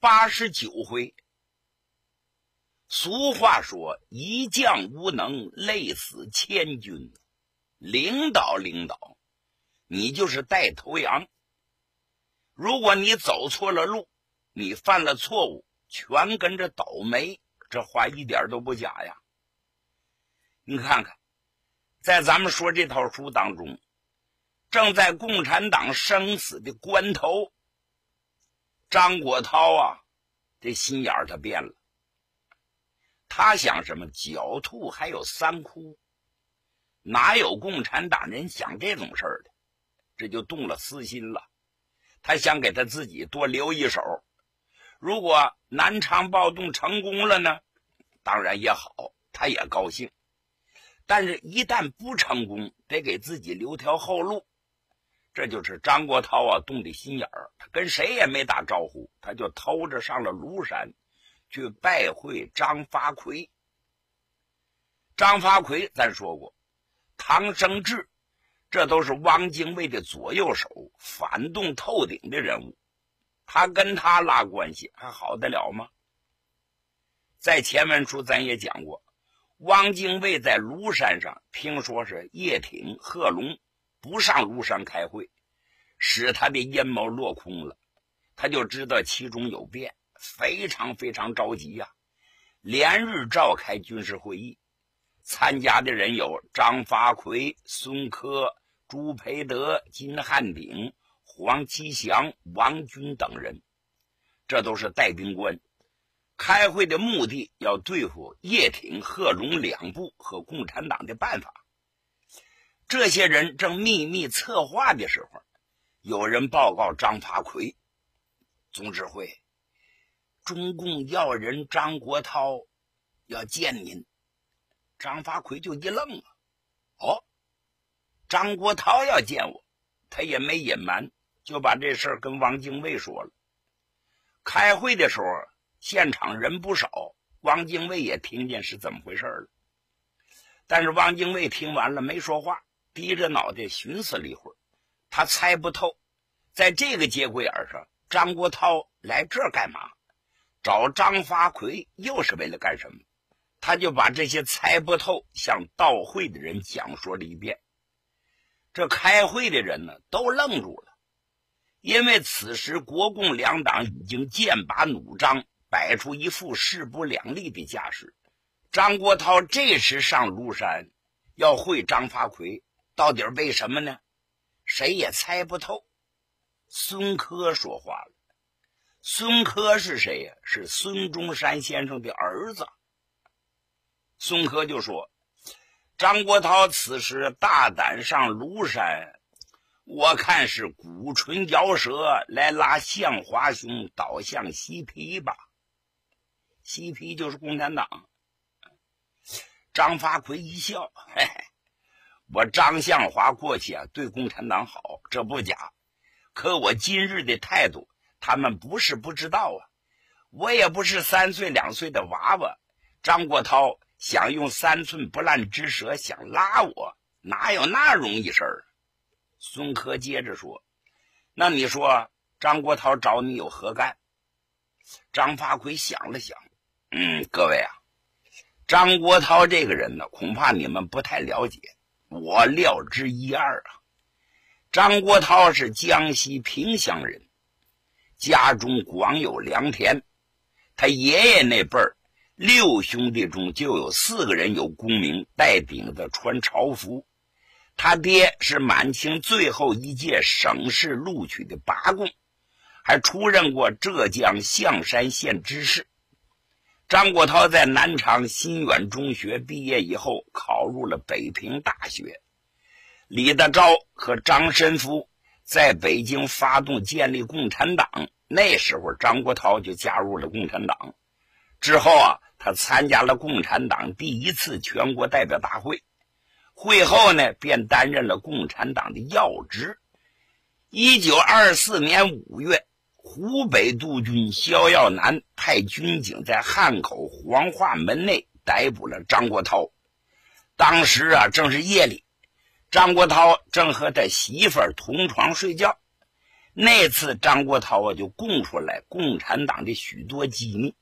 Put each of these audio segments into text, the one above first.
八十九回。俗话说：“一将无能，累死千军。”领导，领导，你就是带头羊。如果你走错了路，你犯了错误，全跟着倒霉。这话一点都不假呀。你看看，在咱们说这套书当中，正在共产党生死的关头，张国焘啊，这心眼儿他变了。他想什么？狡兔还有三窟，哪有共产党人想这种事儿的？这就动了私心了。他想给他自己多留一手，如果南昌暴动成功了呢，当然也好，他也高兴。但是，一旦不成功，得给自己留条后路。这就是张国焘啊动的心眼儿。他跟谁也没打招呼，他就偷着上了庐山，去拜会张发奎。张发奎，咱说过，唐生智。这都是汪精卫的左右手，反动透顶的人物。他跟他拉关系还好得了吗？在前文书咱也讲过，汪精卫在庐山上听说是叶挺、贺龙不上庐山开会，使他的阴谋落空了，他就知道其中有变，非常非常着急呀，连日召开军事会议。参加的人有张发奎、孙科、朱培德、金汉鼎、黄其祥、王军等人，这都是带兵官。开会的目的要对付叶挺、贺龙两部和共产党的办法。这些人正秘密策划的时候，有人报告张发奎总指挥，中共要人张国焘要见您。张发奎就一愣啊！哦，张国焘要见我，他也没隐瞒，就把这事儿跟汪精卫说了。开会的时候，现场人不少，汪精卫也听见是怎么回事了。但是汪精卫听完了没说话，低着脑袋寻思了一会儿，他猜不透，在这个节骨眼上，张国焘来这儿干嘛？找张发奎又是为了干什么？他就把这些猜不透向到会的人讲说了一遍。这开会的人呢，都愣住了，因为此时国共两党已经剑拔弩张，摆出一副势不两立的架势。张国焘这时上庐山要会张发奎，到底为什么呢？谁也猜不透。孙科说话了。孙科是谁呀？是孙中山先生的儿子。孙科就说：“张国焘此时大胆上庐山，我看是鼓唇摇舌来拉向华兄倒向西皮吧。西皮就是共产党。”张发奎一笑：“嘿嘿，我张向华过去啊对共产党好，这不假。可我今日的态度，他们不是不知道啊。我也不是三岁两岁的娃娃，张国焘。”想用三寸不烂之舌想拉我，哪有那容易事儿？孙科接着说：“那你说张国焘找你有何干？”张发奎想了想，嗯，各位啊，张国焘这个人呢，恐怕你们不太了解，我料之一二啊。张国焘是江西萍乡人，家中广有良田，他爷爷那辈儿。六兄弟中就有四个人有功名，戴顶子穿朝服。他爹是满清最后一届省试录取的拔贡，还出任过浙江象山县知事。张国焘在南昌新远中学毕业以后，考入了北平大学。李大钊和张申夫在北京发动建立共产党，那时候张国焘就加入了共产党。之后啊，他参加了共产党第一次全国代表大会，会后呢，便担任了共产党的要职。一九二四年五月，湖北督军萧耀南派军警在汉口黄化门内逮捕了张国焘。当时啊，正是夜里，张国焘正和他媳妇同床睡觉。那次，张国焘啊就供出来共产党的许多机密。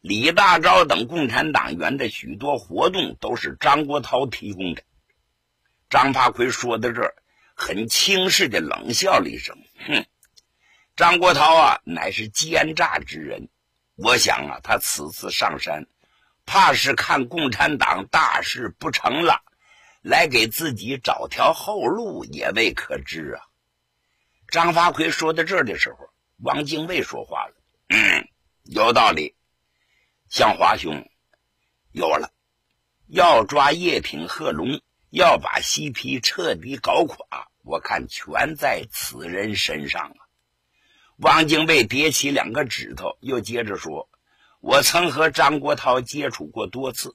李大钊等共产党员的许多活动都是张国焘提供的。张发奎说到这儿，很轻视的冷笑了一声：“哼，张国焘啊，乃是奸诈之人。我想啊，他此次上山，怕是看共产党大事不成了，来给自己找条后路，也未可知啊。”张发奎说到这儿的时候，王精卫说话了：“嗯，有道理。”向华兄，有了，要抓叶挺、贺龙，要把西皮彻底搞垮，我看全在此人身上啊！汪精卫叠起两个指头，又接着说：“我曾和张国焘接触过多次，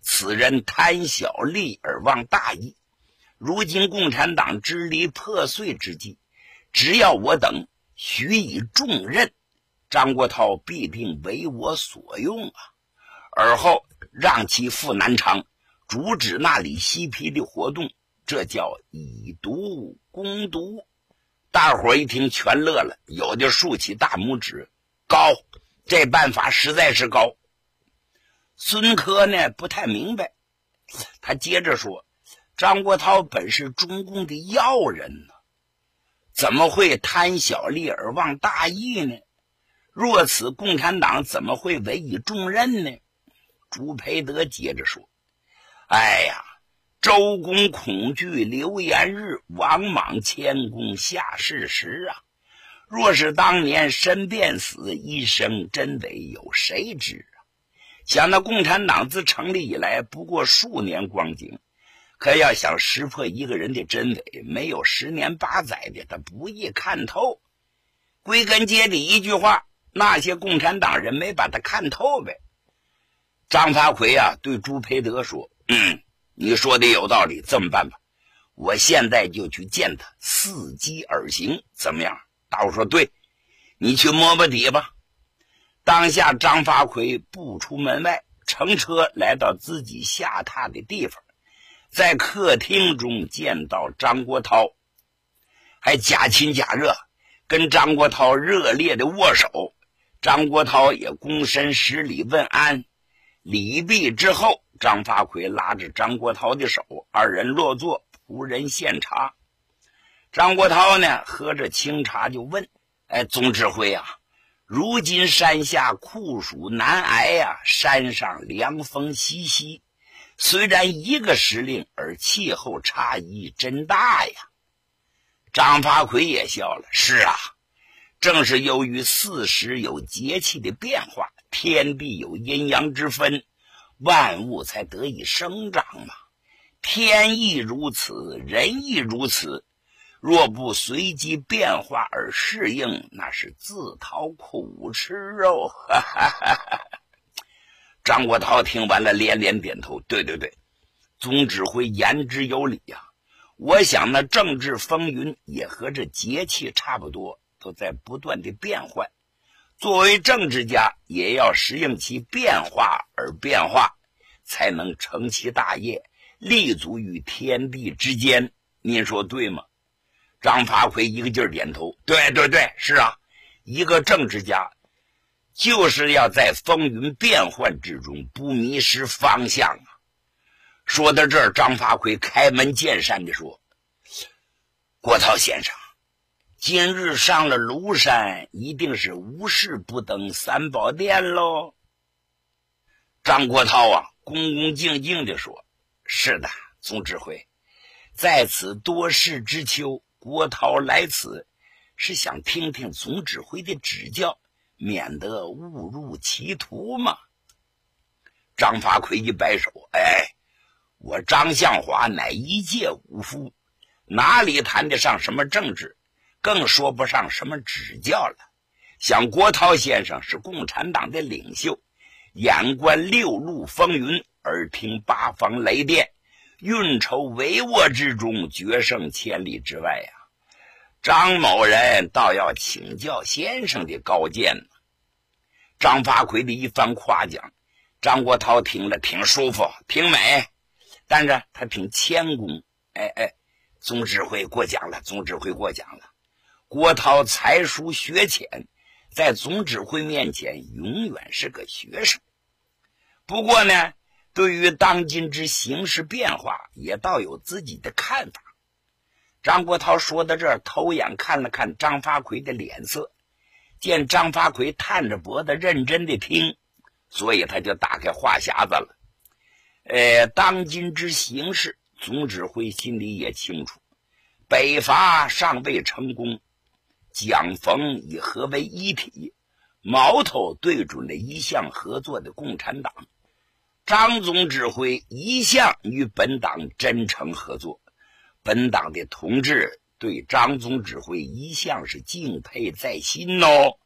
此人贪小利而忘大义。如今共产党支离破碎之际，只要我等许以重任。”张国焘必定为我所用啊！而后让其赴南昌，阻止那里西皮的活动，这叫以毒攻毒。大伙一听，全乐了，有的竖起大拇指，高！这办法实在是高。孙科呢，不太明白，他接着说：“张国焘本是中共的要人呢，怎么会贪小利而忘大义呢？”若此，共产党怎么会委以重任呢？朱培德接着说：“哎呀，周公恐惧流言日，王莽谦恭下士时啊！若是当年身便死，一生真伪有谁知啊？想那共产党自成立以来不过数年光景，可要想识破一个人的真伪，没有十年八载的，他不易看透。归根结底，一句话。”那些共产党人没把他看透呗。张发奎啊，对朱培德说：“嗯，你说的有道理，这么办吧，我现在就去见他，伺机而行，怎么样？”大伙说：“对，你去摸摸底吧。”当下，张发奎步出门外，乘车来到自己下榻的地方，在客厅中见到张国焘，还假亲假热，跟张国焘热烈的握手。张国焘也躬身施礼问安，礼毕之后，张发奎拉着张国焘的手，二人落座，仆人献茶。张国焘呢，喝着清茶就问：“哎，总指挥啊，如今山下酷暑难挨呀，山上凉风习习，虽然一个时令，而气候差异真大呀。”张发奎也笑了：“是啊。”正是由于四时有节气的变化，天地有阴阳之分，万物才得以生长嘛。天意如此，人亦如此。若不随机变化而适应，那是自讨苦吃哦。张国焘听完了，连连点头：“对对对，总指挥言之有理呀。我想那政治风云也和这节气差不多。”都在不断的变换，作为政治家，也要适应其变化而变化，才能成其大业，立足于天地之间。您说对吗？张发奎一个劲儿点头。对对对，是啊，一个政治家就是要在风云变幻之中不迷失方向啊。说到这儿，张发奎开门见山的说：“郭涛先生。”今日上了庐山，一定是无事不登三宝殿喽。张国焘啊，恭恭敬敬地说：“是的，总指挥，在此多事之秋，国焘来此是想听听总指挥的指教，免得误入歧途嘛。”张发奎一摆手：“哎，我张向华乃一介武夫，哪里谈得上什么政治？”更说不上什么指教了。像郭涛先生是共产党的领袖，眼观六路风云，耳听八方雷电，运筹帷幄之中，决胜千里之外呀。张某人倒要请教先生的高见呢。张发奎的一番夸奖，张国焘听了挺舒服，挺美，但是他挺谦恭。哎哎，总指挥过奖了，总指挥过奖了。郭涛才疏学浅，在总指挥面前永远是个学生。不过呢，对于当今之形势变化，也倒有自己的看法。张国焘说到这儿，偷眼看了看张发奎的脸色，见张发奎探着脖子认真的听，所以他就打开话匣子了。呃，当今之形势，总指挥心里也清楚，北伐尚未成功，蒋冯以合为一体，矛头对准了一向合作的共产党。张总指挥一向与本党真诚合作。本党的同志对张总指挥一向是敬佩在心哦，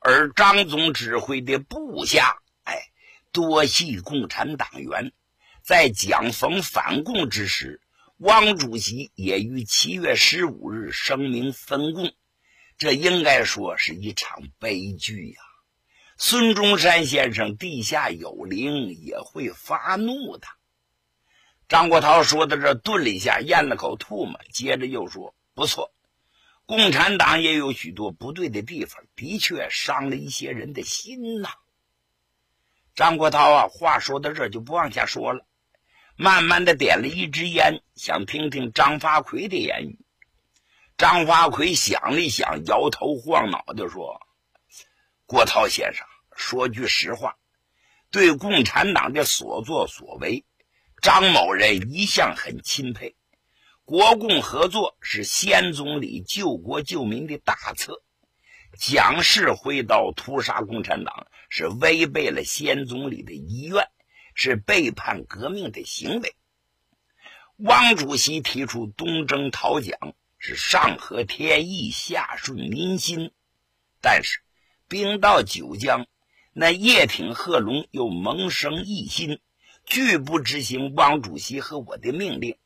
而张总指挥的部下，哎，多系共产党员。在蒋冯反共之时，汪主席也于七月十五日声明分共，这应该说是一场悲剧呀。孙中山先生地下有灵，也会发怒的。张国焘说到这，顿了一下，咽了口唾沫，接着又说：“不错，共产党也有许多不对的地方，的确伤了一些人的心呐。”张国焘啊，话说到这就不往下说了，慢慢的点了一支烟，想听听张发奎的言语。张发奎想了想，摇头晃脑的说：“郭涛先生，说句实话，对共产党的所作所为。”张某人一向很钦佩，国共合作是先总理救国救民的大策。蒋氏挥刀屠杀共产党，是违背了先总理的遗愿，是背叛革命的行为。汪主席提出东征讨蒋，是上合天意，下顺民心。但是兵到九江，那叶挺、贺龙又萌生异心。拒不执行汪主席和我的命令，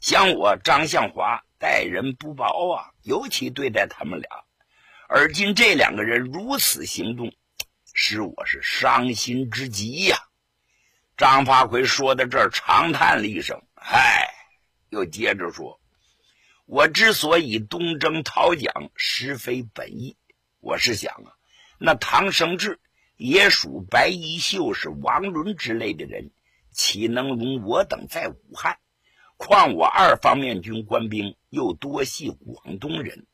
像我张向华待人不薄啊，尤其对待他们俩。而今这两个人如此行动，使我是伤心之极呀。张发奎说到这儿，长叹了一声：“唉。”又接着说：“我之所以东征讨蒋，实非本意。我是想啊，那唐生智也属白衣秀士王伦之类的人。”岂能容我等在武汉？况我二方面军官兵又多系广东人，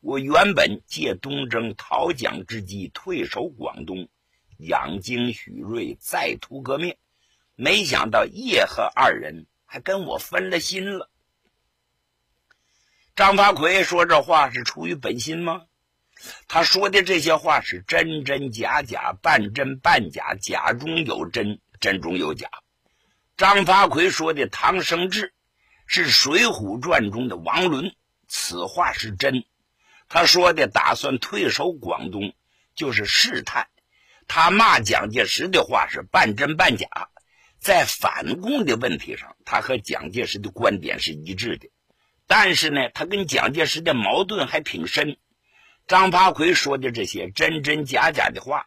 我原本借东征讨蒋之机退守广东，养精蓄锐，再图革命。没想到叶和二人还跟我分了心了。张发奎说这话是出于本心吗？他说的这些话是真真假假，半真半假，假中有真，真中有假。张发奎说的唐生智是《水浒传》中的王伦，此话是真。他说的打算退守广东，就是试探。他骂蒋介石的话是半真半假。在反共的问题上，他和蒋介石的观点是一致的。但是呢，他跟蒋介石的矛盾还挺深。张发奎说的这些真真假假的话，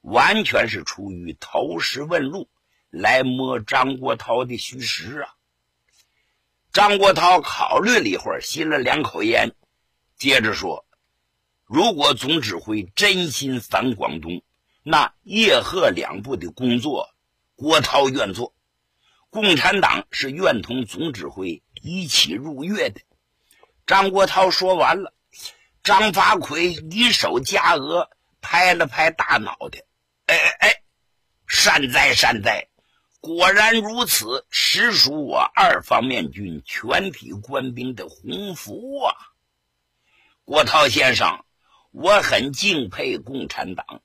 完全是出于投石问路。来摸张国焘的虚实啊！张国焘考虑了一会儿，吸了两口烟，接着说：“如果总指挥真心反广东，那叶贺两部的工作，郭涛愿做。共产党是愿同总指挥一起入粤的。”张国焘说完了，张发奎一手夹额，拍了拍大脑袋：“哎哎哎，善哉善哉！”果然如此，实属我二方面军全体官兵的鸿福啊！郭涛先生，我很敬佩共产党，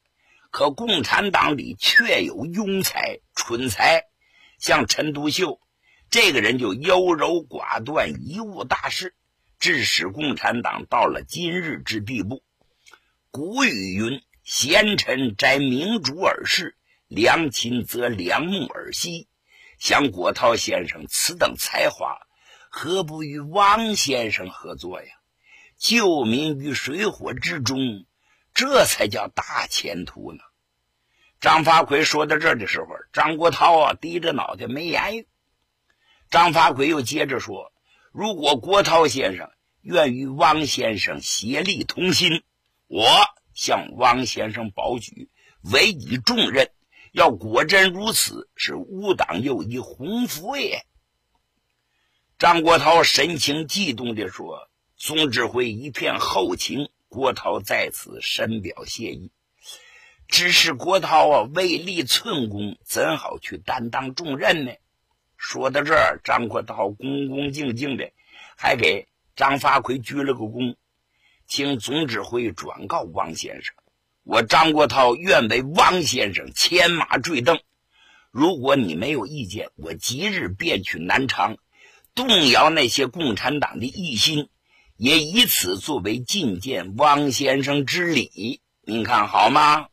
可共产党里确有庸才、蠢才，像陈独秀这个人就优柔寡断、贻误大事，致使共产党到了今日之地步。古语云：“贤臣摘明珠而视，良禽择良木而栖。”像郭涛先生此等才华，何不与汪先生合作呀？救民于水火之中，这才叫大前途呢。张发奎说到这儿的时候，张国焘啊低着脑袋没言语。张发奎又接着说：“如果郭涛先生愿与汪先生协力同心，我向汪先生保举，委以重任。要果真如此，是吾党又一鸿福也。”张国焘神情激动地说：“总指挥一片厚情，郭涛在此深表谢意。”只是郭涛啊，未立寸功，怎好去担当重任呢？说到这儿，张国焘恭恭敬敬的，还给张发奎鞠了个躬，请总指挥转告王先生：我张国焘愿为王先生牵马坠镫。如果你没有意见，我即日便去南昌，动摇那些共产党的异心，也以此作为觐见王先生之礼。您看好吗？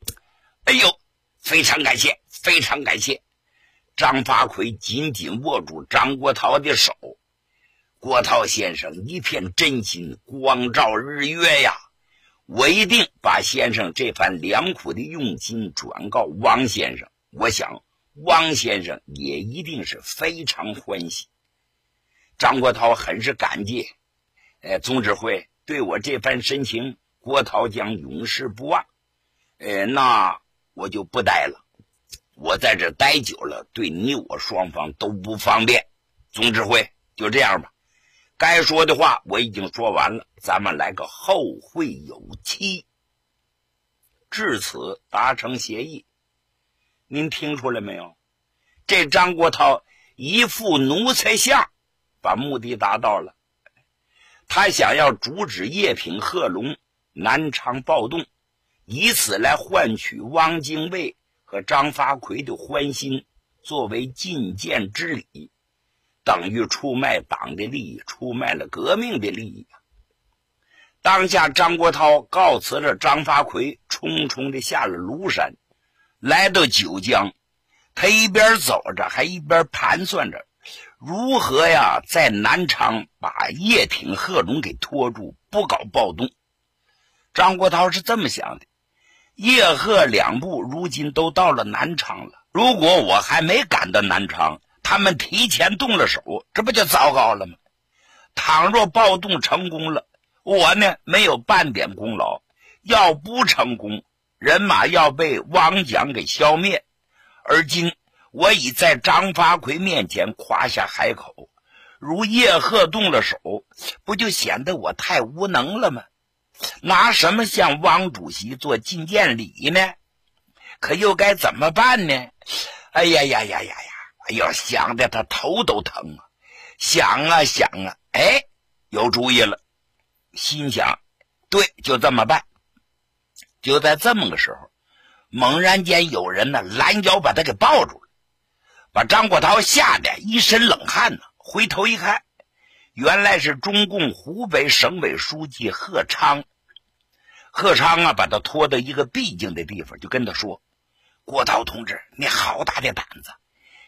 哎呦，非常感谢，非常感谢！张发奎紧紧握住张国焘的手。郭涛先生一片真心，光照日月呀！我一定把先生这番良苦的用心转告王先生。我想，汪先生也一定是非常欢喜。张国焘很是感激，哎，总指挥对我这番深情，郭涛将永世不忘。呃，那。我就不待了，我在这待久了，对你我双方都不方便。总指挥，就这样吧，该说的话我已经说完了，咱们来个后会有期。至此达成协议，您听出来没有？这张国焘一副奴才相，把目的达到了。他想要阻止叶挺贺龙南昌暴动。以此来换取汪精卫和张发奎的欢心，作为觐见之礼，等于出卖党的利益，出卖了革命的利益当下，张国焘告辞了张发奎，匆匆的下了庐山，来到九江。他一边走着，还一边盘算着如何呀，在南昌把叶挺、贺龙给拖住，不搞暴动。张国焘是这么想的。叶赫两部如今都到了南昌了。如果我还没赶到南昌，他们提前动了手，这不就糟糕了吗？倘若暴动成功了，我呢没有半点功劳；要不成功，人马要被汪蒋给消灭。而今我已在张发奎面前夸下海口，如叶赫动了手，不就显得我太无能了吗？拿什么向汪主席做觐见礼呢？可又该怎么办呢？哎呀呀呀呀呀！哎呦，想的他头都疼啊！想啊想啊，哎，有主意了。心想，对，就这么办。就在这么个时候，猛然间有人呢拦腰把他给抱住了，把张国焘吓得一身冷汗呢。回头一看。原来是中共湖北省委书记贺昌，贺昌啊，把他拖到一个僻静的地方，就跟他说：“郭涛同志，你好大的胆子！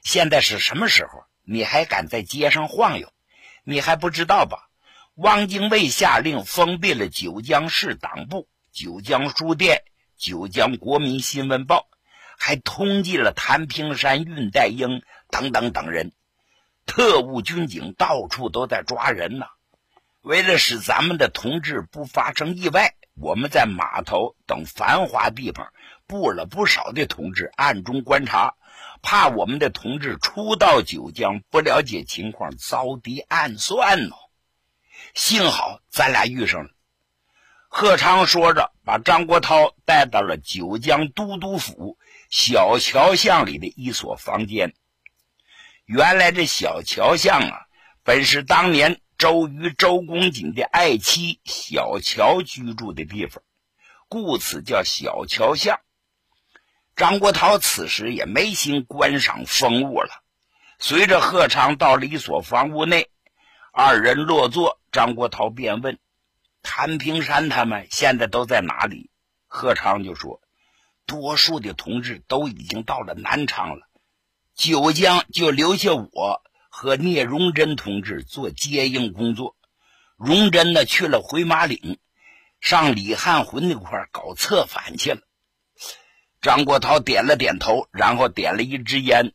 现在是什么时候？你还敢在街上晃悠？你还不知道吧？汪精卫下令封闭了九江市党部、九江书店、九江国民新闻报，还通缉了谭平山、恽代英等等等人。”特务军警到处都在抓人呢。为了使咱们的同志不发生意外，我们在码头等繁华地方布了不少的同志，暗中观察，怕我们的同志初到九江不了解情况，遭敌暗算呢。幸好咱俩遇上了。贺昌说着，把张国焘带到了九江都督府小桥巷里的一所房间。原来这小桥巷啊，本是当年周瑜、周公瑾的爱妻小乔居住的地方，故此叫小桥巷。张国焘此时也没心观赏风物了，随着贺昌到了一所房屋内，二人落座，张国焘便问：“谭平山他们现在都在哪里？”贺昌就说：“多数的同志都已经到了南昌了，九江就留下我和聂荣臻同志做接应工作。荣臻呢去了回马岭，上李汉魂那块搞策反去了。”张国焘点了点头，然后点了一支烟。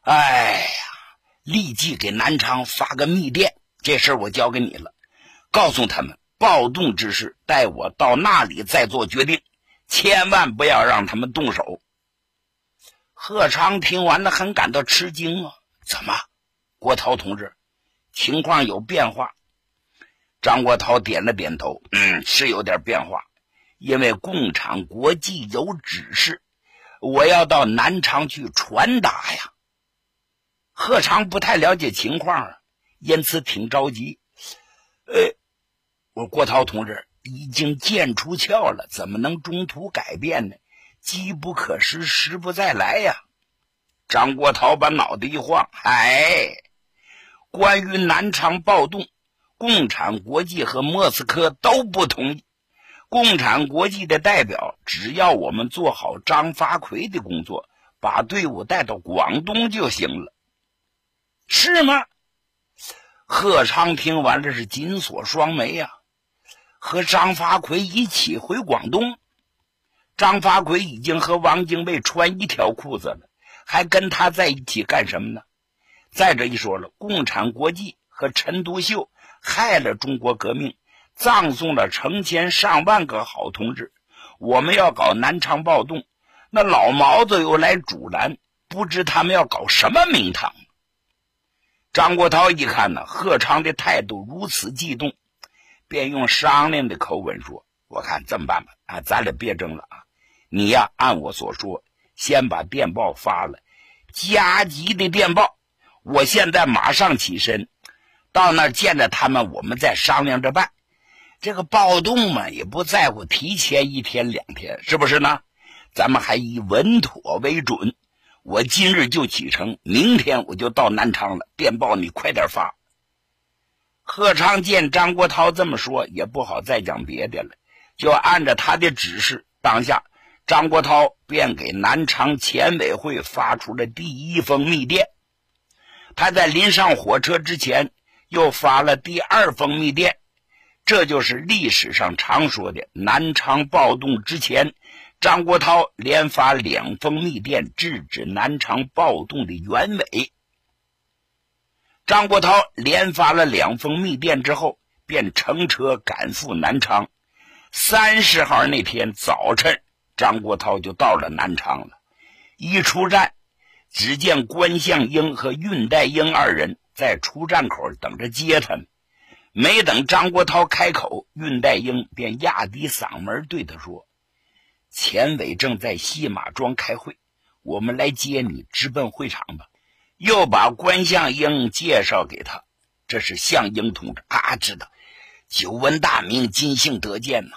哎呀，立即给南昌发个密电，这事儿我交给你了，告诉他们暴动之事，待我到那里再做决定，千万不要让他们动手。贺昌听完了，很感到吃惊啊！怎么，郭涛同志，情况有变化？张国焘点了点头，嗯，是有点变化。因为共产国际有指示，我要到南昌去传达呀。贺昌不太了解情况，因此挺着急。呃，我郭涛同志已经剑出鞘了，怎么能中途改变呢？机不可失，时不再来呀。张国焘把脑袋一晃，哎，关于南昌暴动，共产国际和莫斯科都不同意。共产国际的代表，只要我们做好张发奎的工作，把队伍带到广东就行了，是吗？贺昌听完了是紧锁双眉呀，和张发奎一起回广东。张发奎已经和王精卫穿一条裤子了，还跟他在一起干什么呢？再者一说了，共产国际和陈独秀害了中国革命。葬送了成千上万个好同志，我们要搞南昌暴动，那老毛子又来阻拦，不知他们要搞什么名堂。张国焘一看呢，贺昌的态度如此激动，便用商量的口吻说：“我看这么办吧，啊，咱俩别争了啊，你呀按我所说，先把电报发了，加急的电报，我现在马上起身，到那儿见着他们，我们再商量着办。”这个暴动嘛，也不在乎提前一天两天，是不是呢？咱们还以稳妥为准。我今日就启程，明天我就到南昌了。电报你快点发。贺昌见张国焘这么说，也不好再讲别的了，就按照他的指示，当下张国焘便给南昌前委会发出了第一封密电。他在临上火车之前，又发了第二封密电。这就是历史上常说的南昌暴动之前，张国焘连发两封密电制止南昌暴动的原委。张国焘连发了两封密电之后，便乘车赶赴南昌。三十号那天早晨，张国焘就到了南昌了。一出站，只见关向英和恽代英二人在出站口等着接他们。没等张国焘开口，恽代英便压低嗓门对他说：“钱伟正在戏马庄开会，我们来接你，直奔会场吧。”又把关向英介绍给他：“这是向英同志啊，知道，久闻大名，今幸得见呐，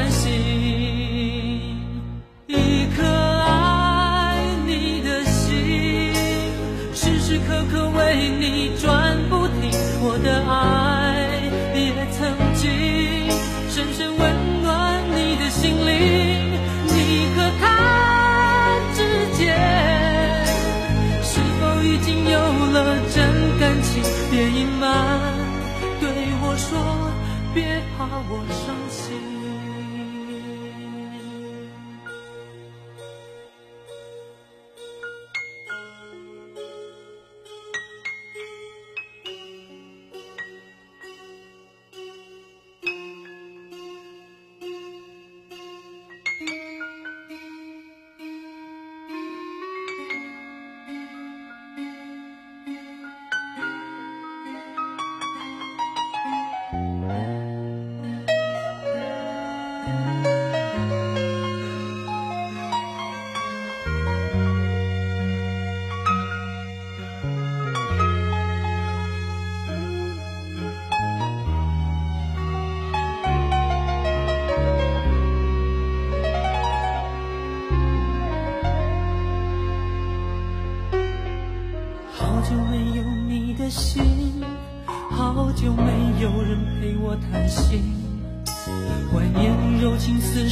我伤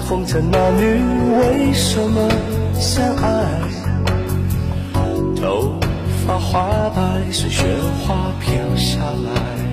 红尘男女为什么相爱？头发花白随雪花飘下来。